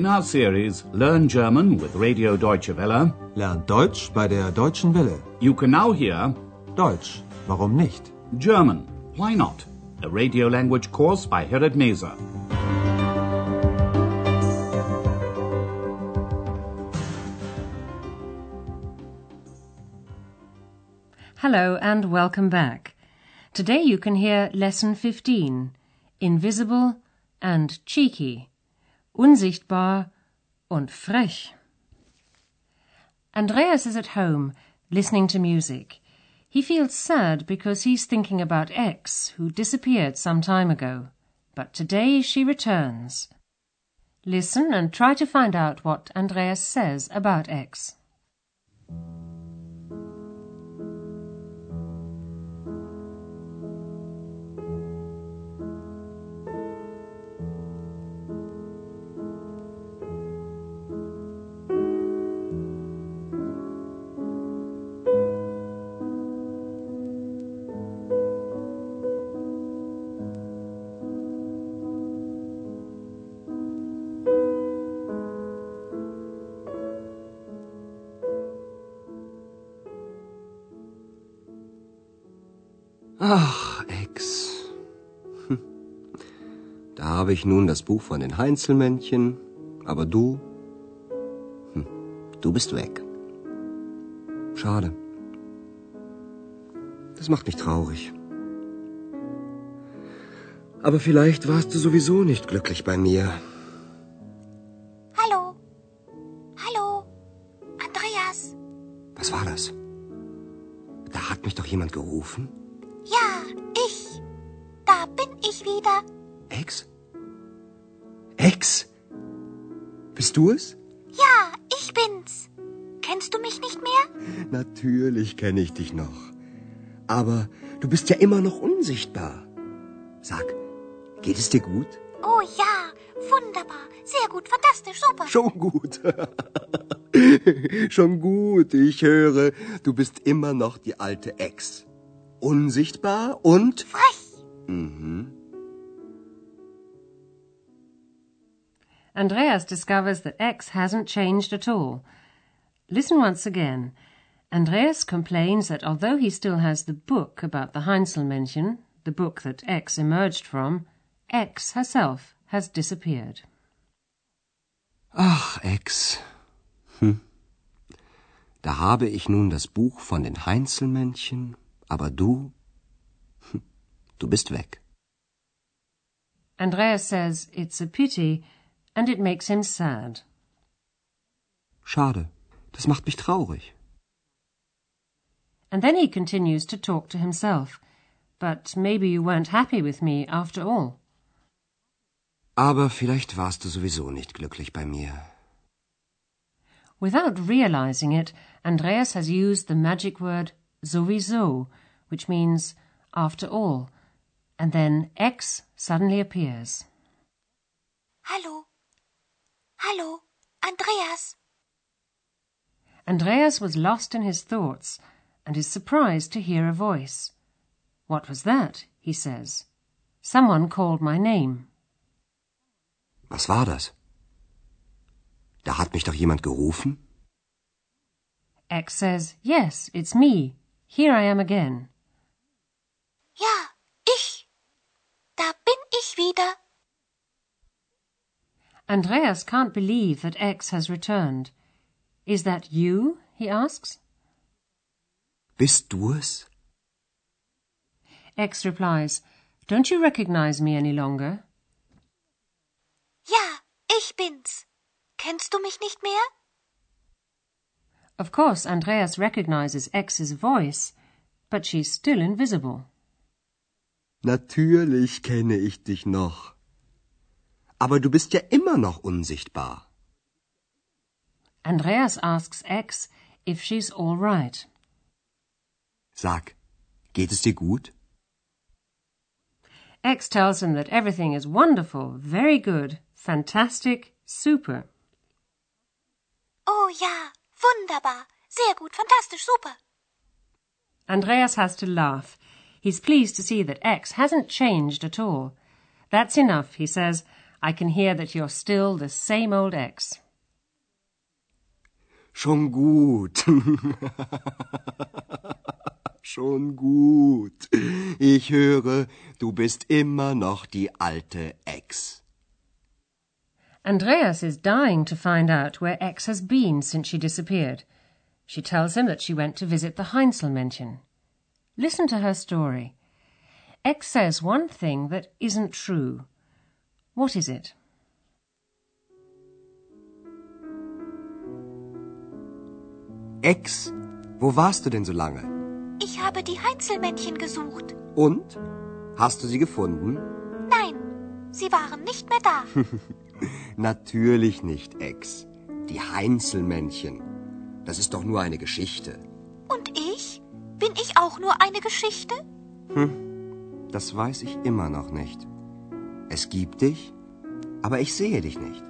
In our series Learn German with Radio Deutsche Welle, Lernt Deutsch bei der Deutschen Welle. you can now hear Deutsch, warum nicht? German, Why Not? A radio language course by Herrad Meese. Hello and welcome back. Today you can hear Lesson 15 Invisible and Cheeky, Unsichtbar und Frech. Andreas is at home listening to music. He feels sad because he's thinking about X, who disappeared some time ago. But today she returns. Listen and try to find out what Andreas says about X. Ach, Ex. Hm. Da habe ich nun das Buch von den Heinzelmännchen, aber du, hm, du bist weg. Schade. Das macht mich traurig. Aber vielleicht warst du sowieso nicht glücklich bei mir. Hallo? Hallo? Andreas? Was war das? Da hat mich doch jemand gerufen. Ex? Bist du es? Ja, ich bin's. Kennst du mich nicht mehr? Natürlich kenne ich dich noch. Aber du bist ja immer noch unsichtbar. Sag, geht es dir gut? Oh ja, wunderbar. Sehr gut, fantastisch, super. Schon gut. Schon gut, ich höre, du bist immer noch die alte Ex. Unsichtbar und... Frech. Mhm. Andreas discovers that X hasn't changed at all. Listen once again. Andreas complains that although he still has the book about the Heinzelmännchen, the book that X emerged from, X herself has disappeared. Ach, X. Hm. Da habe ich nun das Buch von den Heinzelmännchen, aber du, hm, du bist weg. Andreas says it's a pity and it makes him sad. Schade, das macht mich traurig. And then he continues to talk to himself. But maybe you weren't happy with me after all. Aber vielleicht warst du sowieso nicht glücklich bei mir. Without realizing it, Andreas has used the magic word sowieso, which means after all, and then X suddenly appears. Hallo? Hallo? Andreas? Andreas was lost in his thoughts and is surprised to hear a voice. What was that? he says. Someone called my name. Was war das? Da hat mich doch jemand gerufen? X says, Yes, it's me. Here I am again. Ja, ich. Da bin ich wieder. Andreas can't believe that X has returned. Is that you? he asks. Bist du es? X replies, Don't you recognize me any longer? Ja, ich bin's. Kennst du mich nicht mehr? Of course, Andreas recognizes X's voice, but she's still invisible. Natürlich kenne ich dich noch. Aber du bist ja immer noch unsichtbar. Andreas asks X if she's all right. Sag, geht es dir gut? X tells him that everything is wonderful, very good, fantastic, super. Oh ja, wunderbar. Sehr gut, fantastisch, super. Andreas has to laugh. He's pleased to see that X hasn't changed at all. That's enough, he says. I can hear that you're still the same old ex. Schon gut. Schon gut. Ich höre, du bist immer noch die alte Ex. Andreas is dying to find out where X has been since she disappeared. She tells him that she went to visit the Heinzelmännchen. Listen to her story. X says one thing that isn't true. What is it? Ex, wo warst du denn so lange? Ich habe die Heinzelmännchen gesucht. Und? Hast du sie gefunden? Nein, sie waren nicht mehr da. Natürlich nicht, Ex. Die Heinzelmännchen. Das ist doch nur eine Geschichte. Und ich? Bin ich auch nur eine Geschichte? Das weiß ich immer noch nicht. Es gibt dich, aber ich sehe dich nicht.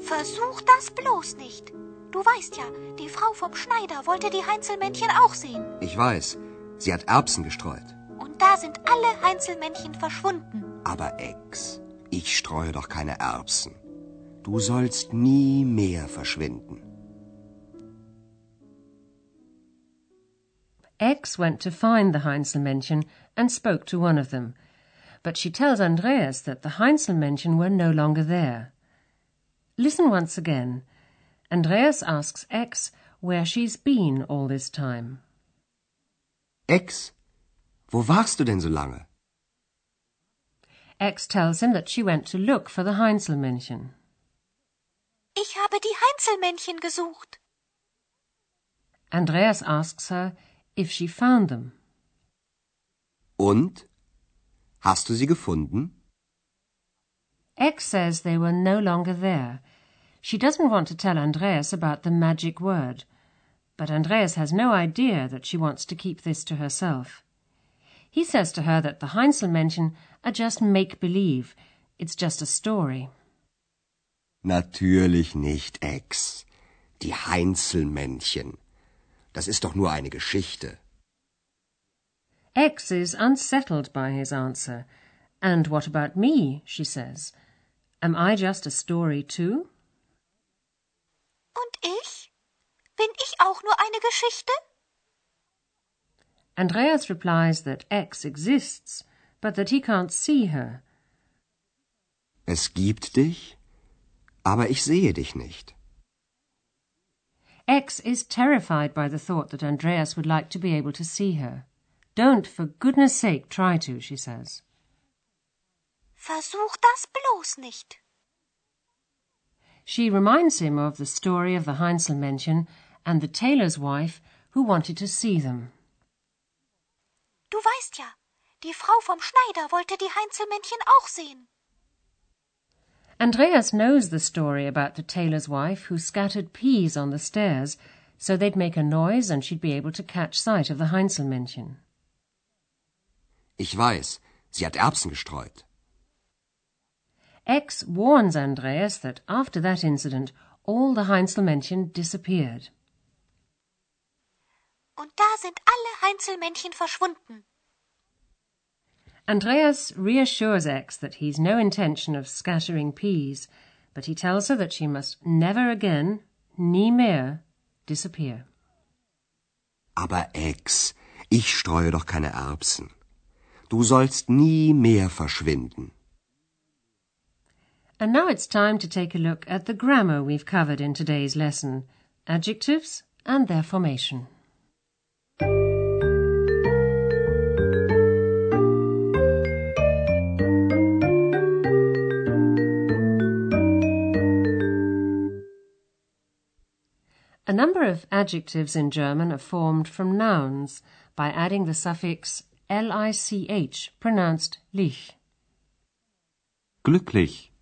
Versuch das bloß nicht. Du weißt ja, die Frau vom Schneider wollte die Heinzelmännchen auch sehen. Ich weiß, sie hat Erbsen gestreut. Und da sind alle Heinzelmännchen verschwunden. Aber Ex, ich streue doch keine Erbsen. Du sollst nie mehr verschwinden. X went to find the Heinzelmännchen and spoke to one of them. But she tells Andreas that the Heinzelmännchen were no longer there. Listen once again. Andreas asks X where she's been all this time. X, wo warst du denn so lange? X tells him that she went to look for the Heinzelmännchen. Ich habe die Heinzelmännchen gesucht. Andreas asks her if she found them. Und? Hast du sie gefunden? X says they were no longer there. She doesn't want to tell Andreas about the magic word, but Andreas has no idea that she wants to keep this to herself. He says to her that the Heinzelmännchen are just make believe. It's just a story. Natürlich nicht, Ex. Die Heinzelmännchen. Das ist doch nur eine Geschichte. X is unsettled by his answer. And what about me? she says. Am I just a story too? Und ich? Bin ich auch nur eine Geschichte? Andreas replies that X exists, but that he can't see her. Es gibt dich, aber ich sehe dich nicht. X is terrified by the thought that Andreas would like to be able to see her. Don't, for goodness sake, try to, she says. Versuch das bloß nicht. She reminds him of the story of the Heinzelmännchen and the tailor's wife who wanted to see them. Du weißt ja, die Frau vom Schneider wollte die Heinzelmännchen auch sehen. Andreas knows the story about the tailor's wife who scattered peas on the stairs so they'd make a noise and she'd be able to catch sight of the Heinzelmännchen. Ich weiß, sie hat Erbsen gestreut. X warns Andreas that after that incident, all the Heinzelmännchen disappeared. Und da sind alle Heinzelmännchen verschwunden. Andreas reassures X that he's no intention of scattering peas, but he tells her that she must never again, nie mehr, disappear. Aber Ex, ich streue doch keine Erbsen. Du sollst nie mehr verschwinden. And now it's time to take a look at the grammar we've covered in today's lesson adjectives and their formation. A number of adjectives in German are formed from nouns by adding the suffix lich, pronounced lich. Glücklich.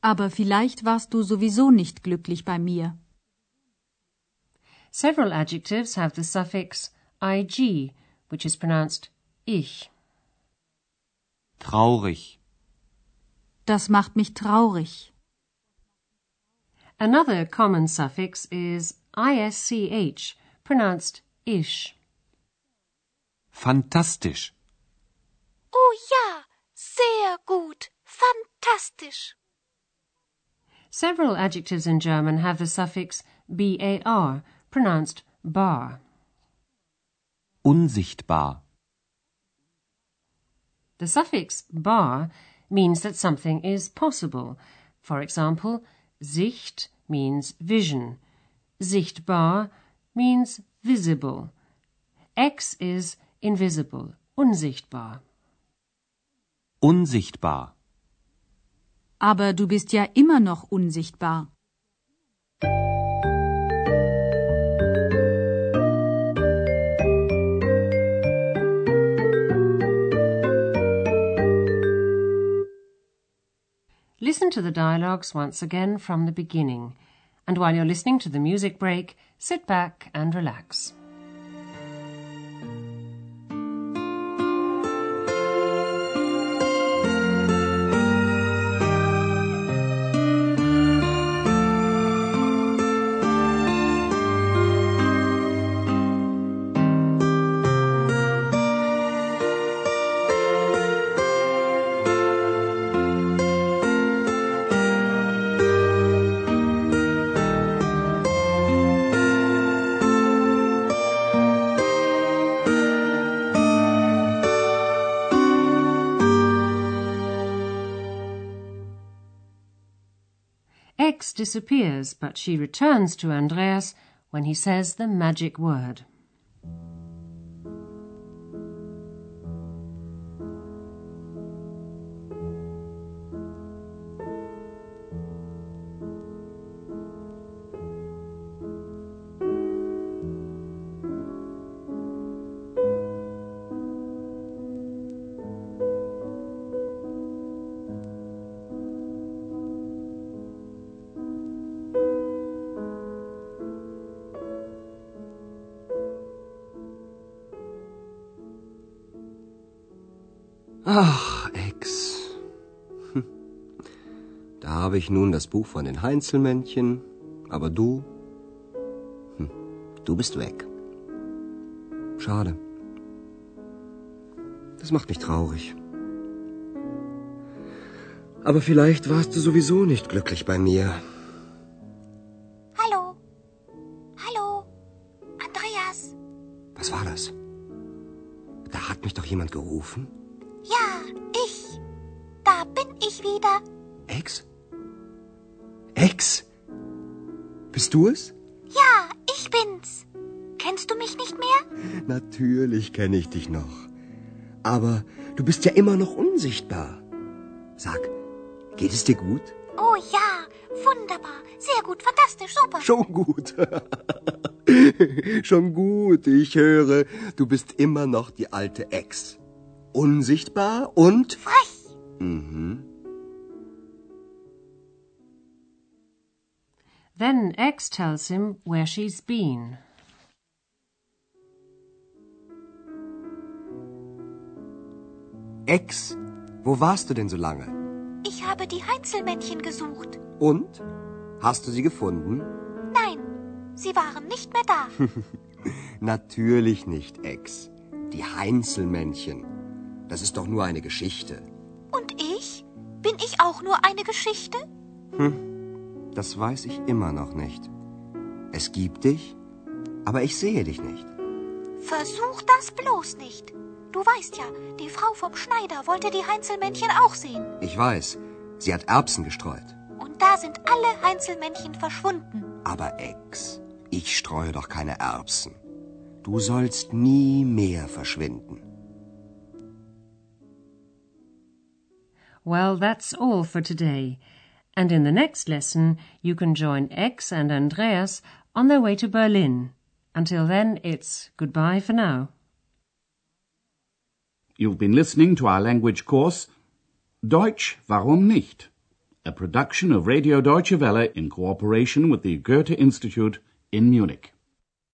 Aber vielleicht warst du sowieso nicht glücklich bei mir. Several adjectives have the suffix ig, which is pronounced ich. Traurig. Das macht mich traurig. Another common suffix is isch, pronounced ish. Fantastisch. Oh ja, sehr gut. Fantastisch. fantastisch. Several adjectives in German have the suffix bar, pronounced bar. Unsichtbar. The suffix bar means that something is possible. For example, Sicht means vision. Sichtbar means visible. X is invisible, unsichtbar. Unsichtbar. Aber du bist ja immer noch unsichtbar. Listen to the dialogues once again from the beginning, and while you're listening to the music break, sit back and relax. X disappears, but she returns to Andreas when he says the magic word. Ach, Ex. Hm. Da habe ich nun das Buch von den Heinzelmännchen, aber du, hm, du bist weg. Schade. Das macht mich traurig. Aber vielleicht warst du sowieso nicht glücklich bei mir. Hallo? Hallo? Andreas? Was war das? Da hat mich doch jemand gerufen. Wieder. Ex? Ex? Bist du es? Ja, ich bin's. Kennst du mich nicht mehr? Natürlich kenne ich dich noch. Aber du bist ja immer noch unsichtbar. Sag, geht es dir gut? Oh ja, wunderbar. Sehr gut, fantastisch, super. Schon gut. Schon gut. Ich höre, du bist immer noch die alte Ex. Unsichtbar und... Frech. Mhm. Then X tells him where she's been. Ex, wo warst du denn so lange? Ich habe die Heinzelmännchen gesucht. Und? Hast du sie gefunden? Nein, sie waren nicht mehr da. Natürlich nicht, Ex. Die Heinzelmännchen. Das ist doch nur eine Geschichte. Und ich? Bin ich auch nur eine Geschichte? Das weiß ich immer noch nicht. Es gibt dich, aber ich sehe dich nicht. Versuch das bloß nicht. Du weißt ja, die Frau vom Schneider wollte die Heinzelmännchen auch sehen. Ich weiß, sie hat Erbsen gestreut. Und da sind alle Heinzelmännchen verschwunden. Aber Ex, ich streue doch keine Erbsen. Du sollst nie mehr verschwinden. Well, that's all for today. And in the next lesson, you can join X and Andreas on their way to Berlin. Until then, it's goodbye for now. You've been listening to our language course Deutsch, warum nicht? A production of Radio Deutsche Welle in cooperation with the Goethe Institute in Munich.